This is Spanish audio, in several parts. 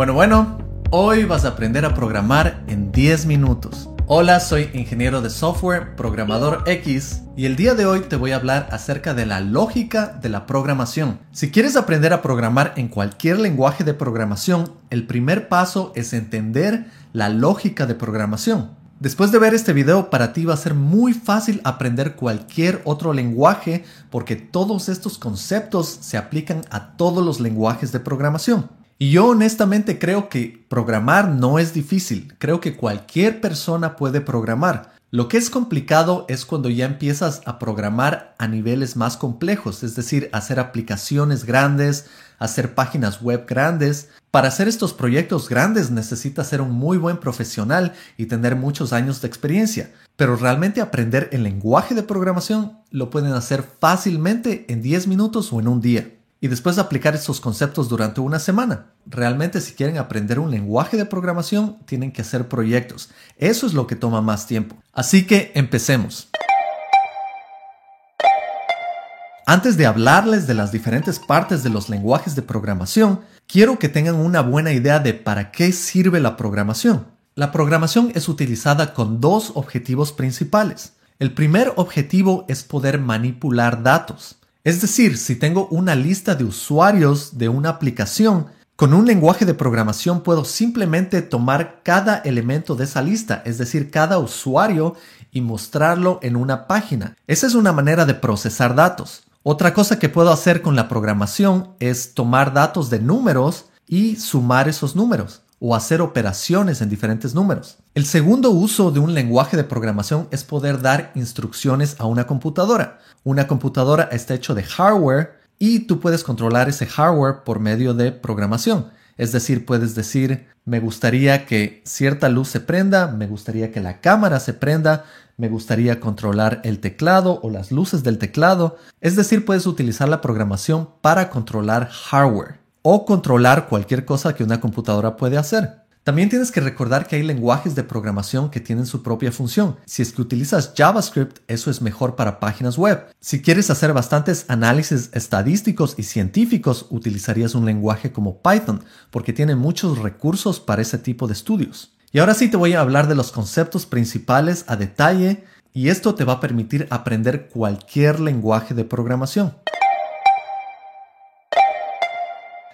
Bueno, bueno, hoy vas a aprender a programar en 10 minutos. Hola, soy ingeniero de software, programador X, y el día de hoy te voy a hablar acerca de la lógica de la programación. Si quieres aprender a programar en cualquier lenguaje de programación, el primer paso es entender la lógica de programación. Después de ver este video, para ti va a ser muy fácil aprender cualquier otro lenguaje porque todos estos conceptos se aplican a todos los lenguajes de programación. Y yo honestamente creo que programar no es difícil. Creo que cualquier persona puede programar. Lo que es complicado es cuando ya empiezas a programar a niveles más complejos, es decir, hacer aplicaciones grandes, hacer páginas web grandes. Para hacer estos proyectos grandes necesitas ser un muy buen profesional y tener muchos años de experiencia. Pero realmente aprender el lenguaje de programación lo pueden hacer fácilmente en 10 minutos o en un día y después de aplicar estos conceptos durante una semana. Realmente si quieren aprender un lenguaje de programación, tienen que hacer proyectos. Eso es lo que toma más tiempo. Así que empecemos. Antes de hablarles de las diferentes partes de los lenguajes de programación, quiero que tengan una buena idea de para qué sirve la programación. La programación es utilizada con dos objetivos principales. El primer objetivo es poder manipular datos. Es decir, si tengo una lista de usuarios de una aplicación, con un lenguaje de programación puedo simplemente tomar cada elemento de esa lista, es decir, cada usuario, y mostrarlo en una página. Esa es una manera de procesar datos. Otra cosa que puedo hacer con la programación es tomar datos de números y sumar esos números o hacer operaciones en diferentes números. El segundo uso de un lenguaje de programación es poder dar instrucciones a una computadora. Una computadora está hecho de hardware y tú puedes controlar ese hardware por medio de programación. Es decir, puedes decir, me gustaría que cierta luz se prenda, me gustaría que la cámara se prenda, me gustaría controlar el teclado o las luces del teclado. Es decir, puedes utilizar la programación para controlar hardware o controlar cualquier cosa que una computadora puede hacer. También tienes que recordar que hay lenguajes de programación que tienen su propia función. Si es que utilizas JavaScript, eso es mejor para páginas web. Si quieres hacer bastantes análisis estadísticos y científicos, utilizarías un lenguaje como Python, porque tiene muchos recursos para ese tipo de estudios. Y ahora sí te voy a hablar de los conceptos principales a detalle, y esto te va a permitir aprender cualquier lenguaje de programación.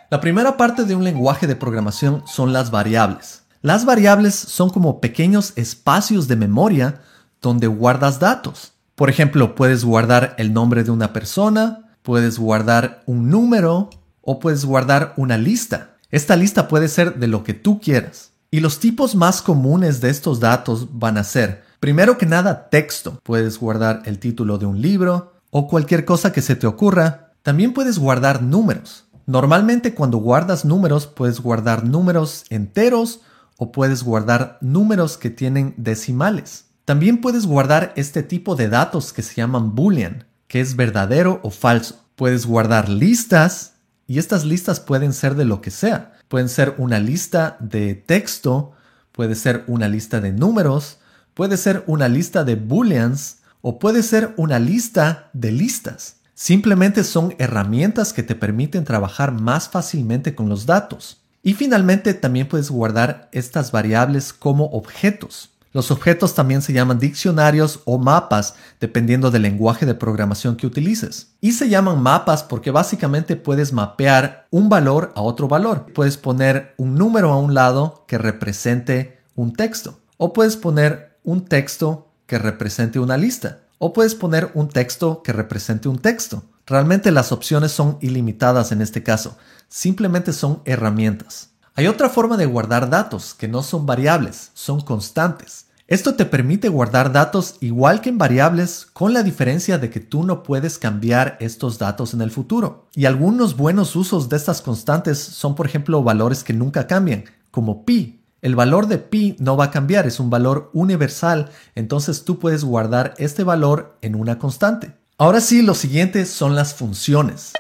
La primera parte de un lenguaje de programación son las variables. Las variables son como pequeños espacios de memoria donde guardas datos. Por ejemplo, puedes guardar el nombre de una persona, puedes guardar un número o puedes guardar una lista. Esta lista puede ser de lo que tú quieras. Y los tipos más comunes de estos datos van a ser, primero que nada, texto. Puedes guardar el título de un libro o cualquier cosa que se te ocurra. También puedes guardar números. Normalmente cuando guardas números puedes guardar números enteros o puedes guardar números que tienen decimales. También puedes guardar este tipo de datos que se llaman boolean, que es verdadero o falso. Puedes guardar listas y estas listas pueden ser de lo que sea. Pueden ser una lista de texto, puede ser una lista de números, puede ser una lista de booleans o puede ser una lista de listas. Simplemente son herramientas que te permiten trabajar más fácilmente con los datos. Y finalmente también puedes guardar estas variables como objetos. Los objetos también se llaman diccionarios o mapas, dependiendo del lenguaje de programación que utilices. Y se llaman mapas porque básicamente puedes mapear un valor a otro valor. Puedes poner un número a un lado que represente un texto. O puedes poner un texto que represente una lista o puedes poner un texto que represente un texto. Realmente las opciones son ilimitadas en este caso, simplemente son herramientas. Hay otra forma de guardar datos que no son variables, son constantes. Esto te permite guardar datos igual que en variables con la diferencia de que tú no puedes cambiar estos datos en el futuro. Y algunos buenos usos de estas constantes son por ejemplo valores que nunca cambian, como pi, el valor de pi no va a cambiar, es un valor universal, entonces tú puedes guardar este valor en una constante. Ahora sí, lo siguiente son las funciones.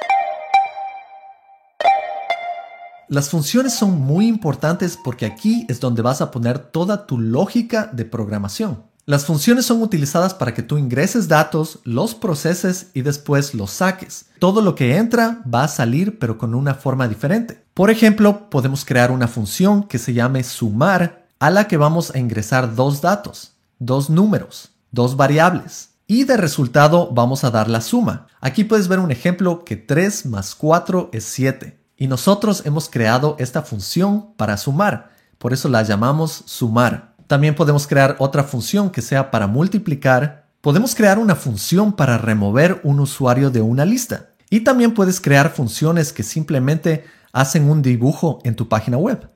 Las funciones son muy importantes porque aquí es donde vas a poner toda tu lógica de programación. Las funciones son utilizadas para que tú ingreses datos, los proceses y después los saques. Todo lo que entra va a salir pero con una forma diferente. Por ejemplo, podemos crear una función que se llame sumar a la que vamos a ingresar dos datos, dos números, dos variables. Y de resultado vamos a dar la suma. Aquí puedes ver un ejemplo que 3 más 4 es 7. Y nosotros hemos creado esta función para sumar. Por eso la llamamos sumar. También podemos crear otra función que sea para multiplicar. Podemos crear una función para remover un usuario de una lista. Y también puedes crear funciones que simplemente hacen un dibujo en tu página web.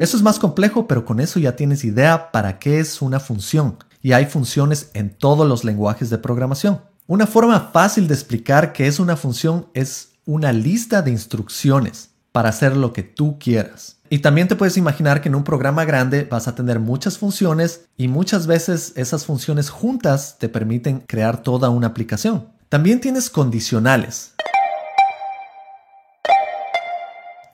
Eso es más complejo, pero con eso ya tienes idea para qué es una función. Y hay funciones en todos los lenguajes de programación. Una forma fácil de explicar qué es una función es una lista de instrucciones para hacer lo que tú quieras. Y también te puedes imaginar que en un programa grande vas a tener muchas funciones y muchas veces esas funciones juntas te permiten crear toda una aplicación. También tienes condicionales.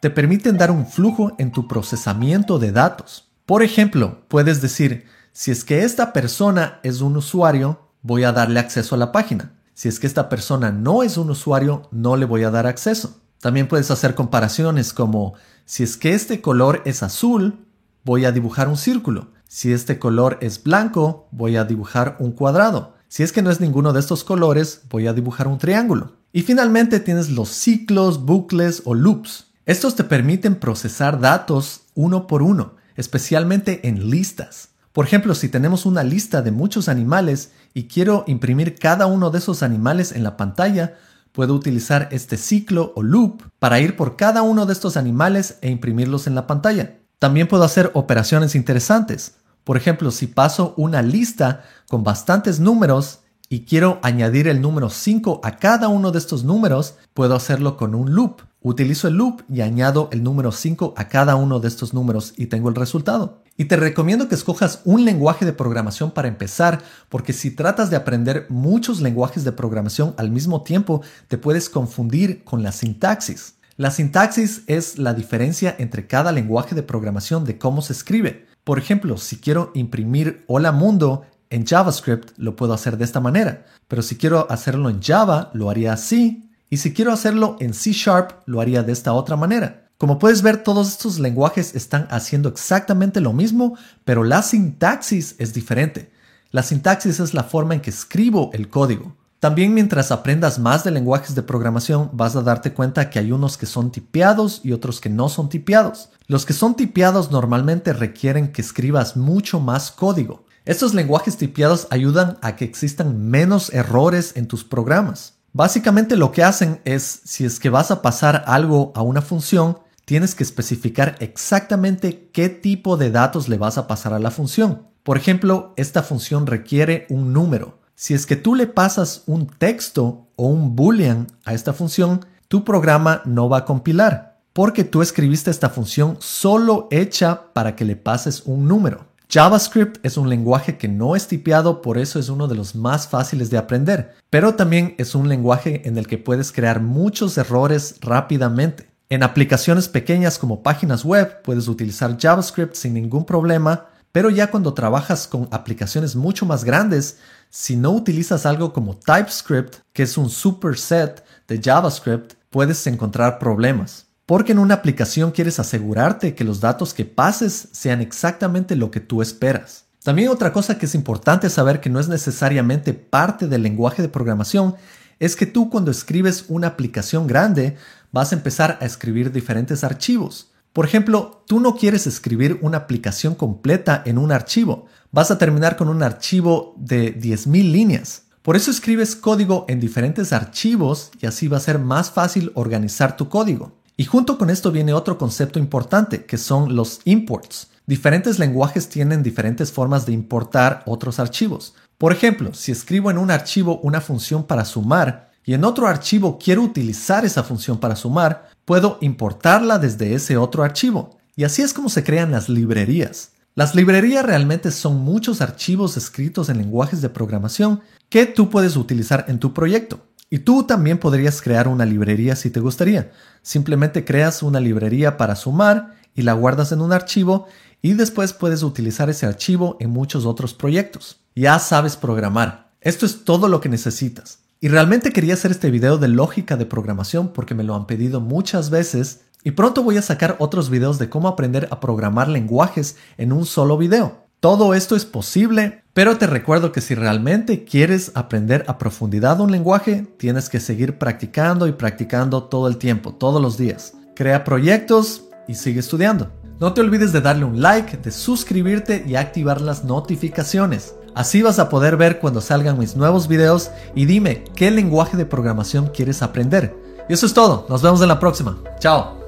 Te permiten dar un flujo en tu procesamiento de datos. Por ejemplo, puedes decir, si es que esta persona es un usuario, voy a darle acceso a la página. Si es que esta persona no es un usuario, no le voy a dar acceso. También puedes hacer comparaciones como si es que este color es azul, voy a dibujar un círculo. Si este color es blanco, voy a dibujar un cuadrado. Si es que no es ninguno de estos colores, voy a dibujar un triángulo. Y finalmente tienes los ciclos, bucles o loops. Estos te permiten procesar datos uno por uno, especialmente en listas. Por ejemplo, si tenemos una lista de muchos animales y quiero imprimir cada uno de esos animales en la pantalla, puedo utilizar este ciclo o loop para ir por cada uno de estos animales e imprimirlos en la pantalla. También puedo hacer operaciones interesantes. Por ejemplo, si paso una lista con bastantes números y quiero añadir el número 5 a cada uno de estos números, puedo hacerlo con un loop. Utilizo el loop y añado el número 5 a cada uno de estos números y tengo el resultado. Y te recomiendo que escojas un lenguaje de programación para empezar, porque si tratas de aprender muchos lenguajes de programación al mismo tiempo, te puedes confundir con la sintaxis. La sintaxis es la diferencia entre cada lenguaje de programación de cómo se escribe. Por ejemplo, si quiero imprimir hola mundo en JavaScript, lo puedo hacer de esta manera, pero si quiero hacerlo en Java, lo haría así, y si quiero hacerlo en C Sharp, lo haría de esta otra manera. Como puedes ver, todos estos lenguajes están haciendo exactamente lo mismo, pero la sintaxis es diferente. La sintaxis es la forma en que escribo el código. También mientras aprendas más de lenguajes de programación vas a darte cuenta que hay unos que son tipeados y otros que no son tipeados. Los que son tipeados normalmente requieren que escribas mucho más código. Estos lenguajes tipeados ayudan a que existan menos errores en tus programas. Básicamente lo que hacen es, si es que vas a pasar algo a una función, tienes que especificar exactamente qué tipo de datos le vas a pasar a la función. Por ejemplo, esta función requiere un número. Si es que tú le pasas un texto o un boolean a esta función, tu programa no va a compilar, porque tú escribiste esta función solo hecha para que le pases un número. JavaScript es un lenguaje que no es tipeado, por eso es uno de los más fáciles de aprender, pero también es un lenguaje en el que puedes crear muchos errores rápidamente. En aplicaciones pequeñas como páginas web puedes utilizar JavaScript sin ningún problema, pero ya cuando trabajas con aplicaciones mucho más grandes, si no utilizas algo como TypeScript, que es un superset de JavaScript, puedes encontrar problemas. Porque en una aplicación quieres asegurarte que los datos que pases sean exactamente lo que tú esperas. También otra cosa que es importante saber que no es necesariamente parte del lenguaje de programación es que tú cuando escribes una aplicación grande vas a empezar a escribir diferentes archivos. Por ejemplo, tú no quieres escribir una aplicación completa en un archivo. Vas a terminar con un archivo de 10.000 líneas. Por eso escribes código en diferentes archivos y así va a ser más fácil organizar tu código. Y junto con esto viene otro concepto importante, que son los imports. Diferentes lenguajes tienen diferentes formas de importar otros archivos. Por ejemplo, si escribo en un archivo una función para sumar y en otro archivo quiero utilizar esa función para sumar, puedo importarla desde ese otro archivo. Y así es como se crean las librerías. Las librerías realmente son muchos archivos escritos en lenguajes de programación que tú puedes utilizar en tu proyecto. Y tú también podrías crear una librería si te gustaría. Simplemente creas una librería para sumar y la guardas en un archivo y después puedes utilizar ese archivo en muchos otros proyectos. Ya sabes programar. Esto es todo lo que necesitas. Y realmente quería hacer este video de lógica de programación porque me lo han pedido muchas veces y pronto voy a sacar otros videos de cómo aprender a programar lenguajes en un solo video. Todo esto es posible, pero te recuerdo que si realmente quieres aprender a profundidad un lenguaje, tienes que seguir practicando y practicando todo el tiempo, todos los días. Crea proyectos y sigue estudiando. No te olvides de darle un like, de suscribirte y activar las notificaciones. Así vas a poder ver cuando salgan mis nuevos videos y dime qué lenguaje de programación quieres aprender. Y eso es todo, nos vemos en la próxima. Chao.